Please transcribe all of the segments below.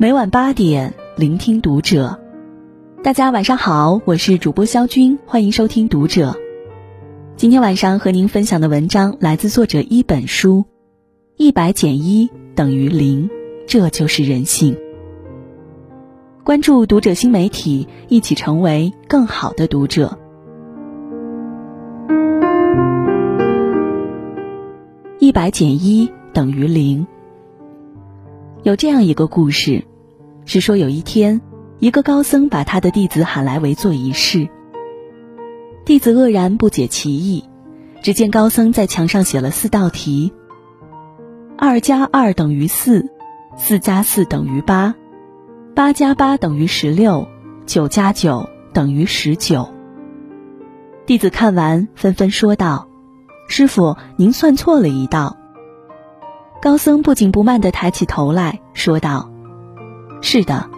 每晚八点，聆听读者。大家晚上好，我是主播肖军，欢迎收听读者。今天晚上和您分享的文章来自作者一本书，一百减一等于零，这就是人性。关注读者新媒体，一起成为更好的读者。一百减一等于零。有这样一个故事。是说有一天，一个高僧把他的弟子喊来围坐一室。弟子愕然不解其意，只见高僧在墙上写了四道题：二加二等于四，四加四等于八，八加八等于十六，九加九等于十九。弟子看完，纷纷说道：“师傅，您算错了一道。”高僧不紧不慢地抬起头来说道。是的，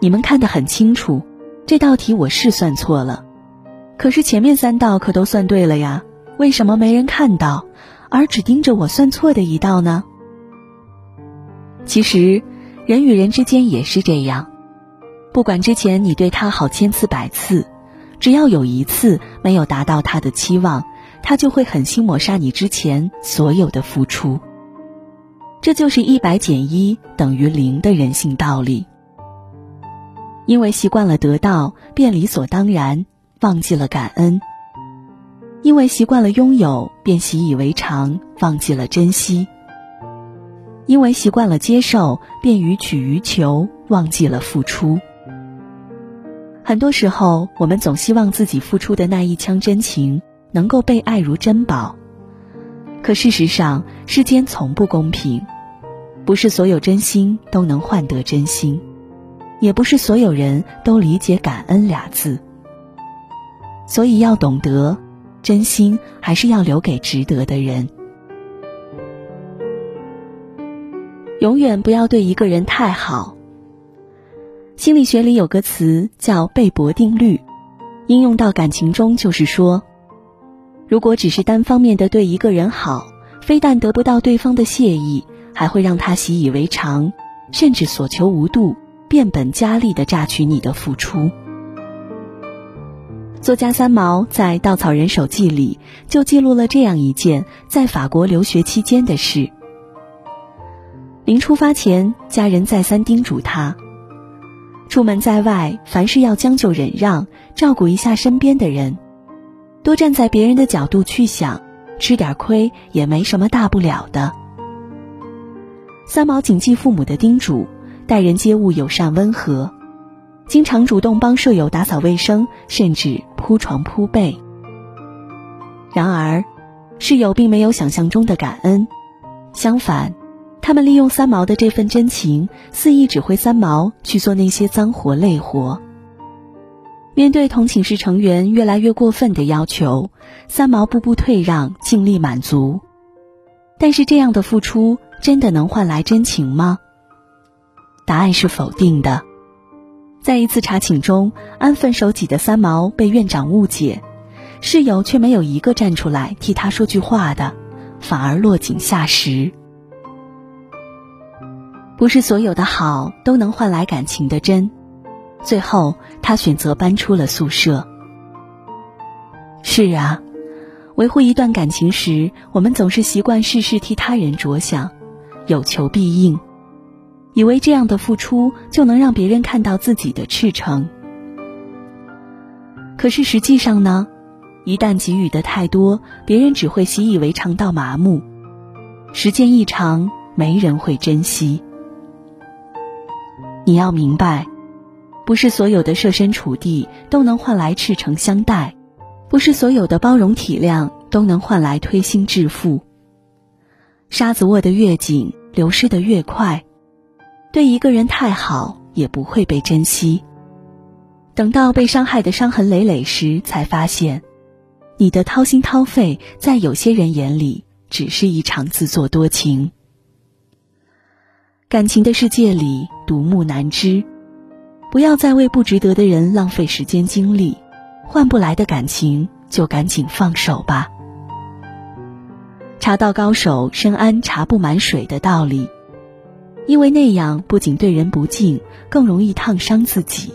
你们看得很清楚，这道题我是算错了，可是前面三道可都算对了呀，为什么没人看到，而只盯着我算错的一道呢？其实，人与人之间也是这样，不管之前你对他好千次百次，只要有一次没有达到他的期望，他就会狠心抹杀你之前所有的付出。这就是一百减一等于零的人性道理。因为习惯了得到，便理所当然，忘记了感恩；因为习惯了拥有，便习以为常，忘记了珍惜；因为习惯了接受，便予取予求，忘记了付出。很多时候，我们总希望自己付出的那一腔真情能够被爱如珍宝，可事实上，世间从不公平。不是所有真心都能换得真心，也不是所有人都理解感恩俩字。所以要懂得，真心还是要留给值得的人。永远不要对一个人太好。心理学里有个词叫贝博定律，应用到感情中就是说，如果只是单方面的对一个人好，非但得不到对方的谢意。还会让他习以为常，甚至所求无度，变本加厉的榨取你的付出。作家三毛在《稻草人手记》里就记录了这样一件在法国留学期间的事。临出发前，家人再三叮嘱他：出门在外，凡事要将就忍让，照顾一下身边的人，多站在别人的角度去想，吃点亏也没什么大不了的。三毛谨记父母的叮嘱，待人接物友善温和，经常主动帮舍友打扫卫生，甚至铺床铺被。然而，室友并没有想象中的感恩，相反，他们利用三毛的这份真情，肆意指挥三毛去做那些脏活累活。面对同寝室成员越来越过分的要求，三毛步步退让，尽力满足。但是这样的付出。真的能换来真情吗？答案是否定的。在一次查寝中，安分守己的三毛被院长误解，室友却没有一个站出来替他说句话的，反而落井下石。不是所有的好都能换来感情的真，最后他选择搬出了宿舍。是啊，维护一段感情时，我们总是习惯事事替他人着想。有求必应，以为这样的付出就能让别人看到自己的赤诚。可是实际上呢，一旦给予的太多，别人只会习以为常到麻木，时间一长，没人会珍惜。你要明白，不是所有的设身处地都能换来赤诚相待，不是所有的包容体谅都能换来推心置腹。沙子握得越紧，流失的越快。对一个人太好，也不会被珍惜。等到被伤害的伤痕累累时，才发现，你的掏心掏肺，在有些人眼里，只是一场自作多情。感情的世界里，独木难支。不要再为不值得的人浪费时间精力，换不来的感情，就赶紧放手吧。茶道高手深谙茶不满水的道理，因为那样不仅对人不敬，更容易烫伤自己。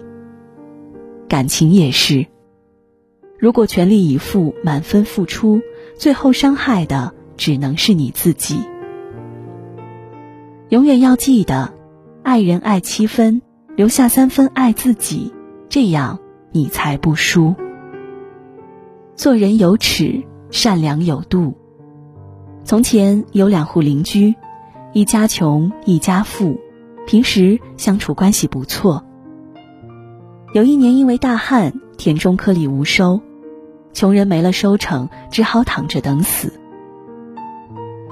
感情也是，如果全力以赴、满分付出，最后伤害的只能是你自己。永远要记得，爱人爱七分，留下三分爱自己，这样你才不输。做人有尺，善良有度。从前有两户邻居，一家穷，一家富，平时相处关系不错。有一年因为大旱，田中颗粒无收，穷人没了收成，只好躺着等死。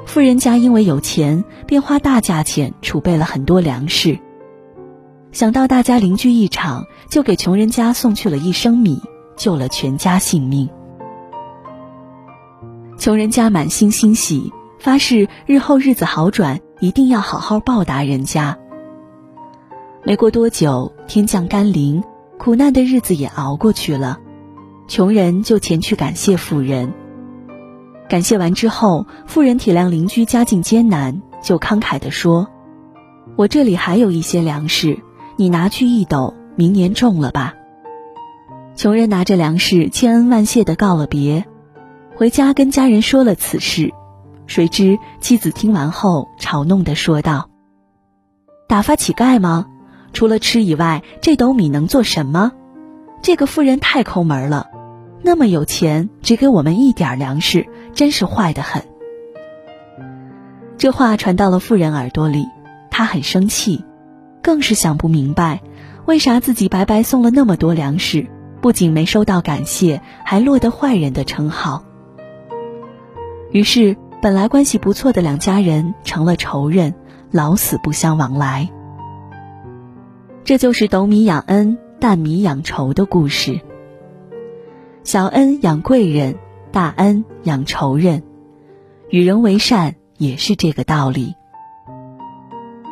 富人家因为有钱，便花大价钱储备了很多粮食。想到大家邻居一场，就给穷人家送去了一升米，救了全家性命。穷人家满心欣喜，发誓日后日子好转，一定要好好报答人家。没过多久，天降甘霖，苦难的日子也熬过去了。穷人就前去感谢富人。感谢完之后，富人体谅邻居家境艰难，就慷慨地说：“我这里还有一些粮食，你拿去一斗，明年种了吧。”穷人拿着粮食，千恩万谢地告了别。回家跟家人说了此事，谁知妻子听完后嘲弄的说道：“打发乞丐吗？除了吃以外，这斗米能做什么？这个妇人太抠门了，那么有钱，只给我们一点粮食，真是坏的很。”这话传到了妇人耳朵里，她很生气，更是想不明白，为啥自己白白送了那么多粮食，不仅没收到感谢，还落得坏人的称号。于是，本来关系不错的两家人成了仇人，老死不相往来。这就是斗米养恩，担米养仇的故事。小恩养贵人，大恩养仇人。与人为善也是这个道理。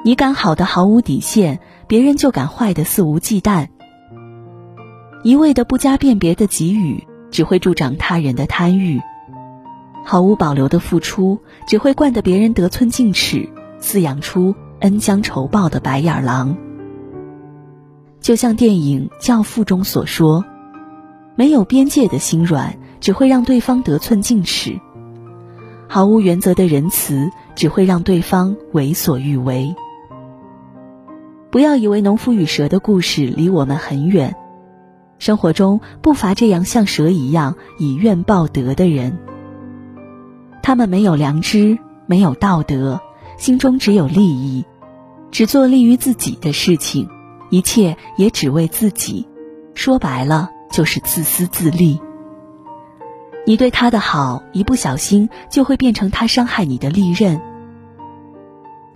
你敢好的毫无底线，别人就敢坏的肆无忌惮。一味的不加辨别的给予，只会助长他人的贪欲。毫无保留的付出，只会惯得别人得寸进尺，饲养出恩将仇报的白眼狼。就像电影《教父》中所说：“没有边界的心软，只会让对方得寸进尺；毫无原则的仁慈，只会让对方为所欲为。”不要以为农夫与蛇的故事离我们很远，生活中不乏这样像蛇一样以怨报德的人。他们没有良知，没有道德，心中只有利益，只做利于自己的事情，一切也只为自己。说白了，就是自私自利。你对他的好，一不小心就会变成他伤害你的利刃。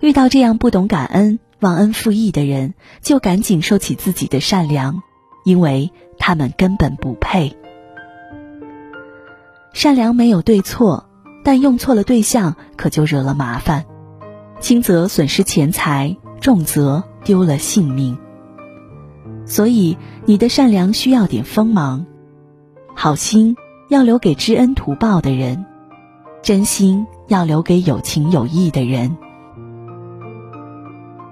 遇到这样不懂感恩、忘恩负义的人，就赶紧收起自己的善良，因为他们根本不配。善良没有对错。但用错了对象，可就惹了麻烦，轻则损失钱财，重则丢了性命。所以，你的善良需要点锋芒，好心要留给知恩图报的人，真心要留给有情有义的人。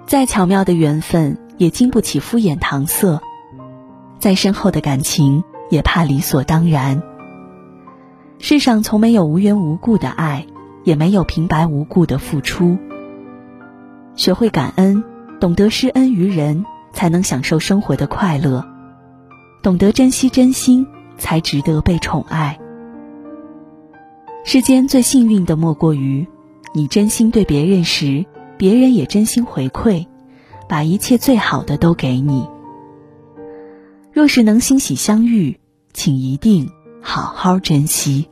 再巧妙的缘分，也经不起敷衍搪塞；再深厚的感情，也怕理所当然。世上从没有无缘无故的爱，也没有平白无故的付出。学会感恩，懂得施恩于人，才能享受生活的快乐；懂得珍惜真心，才值得被宠爱。世间最幸运的莫过于，你真心对别人时，别人也真心回馈，把一切最好的都给你。若是能欣喜相遇，请一定。好好珍惜。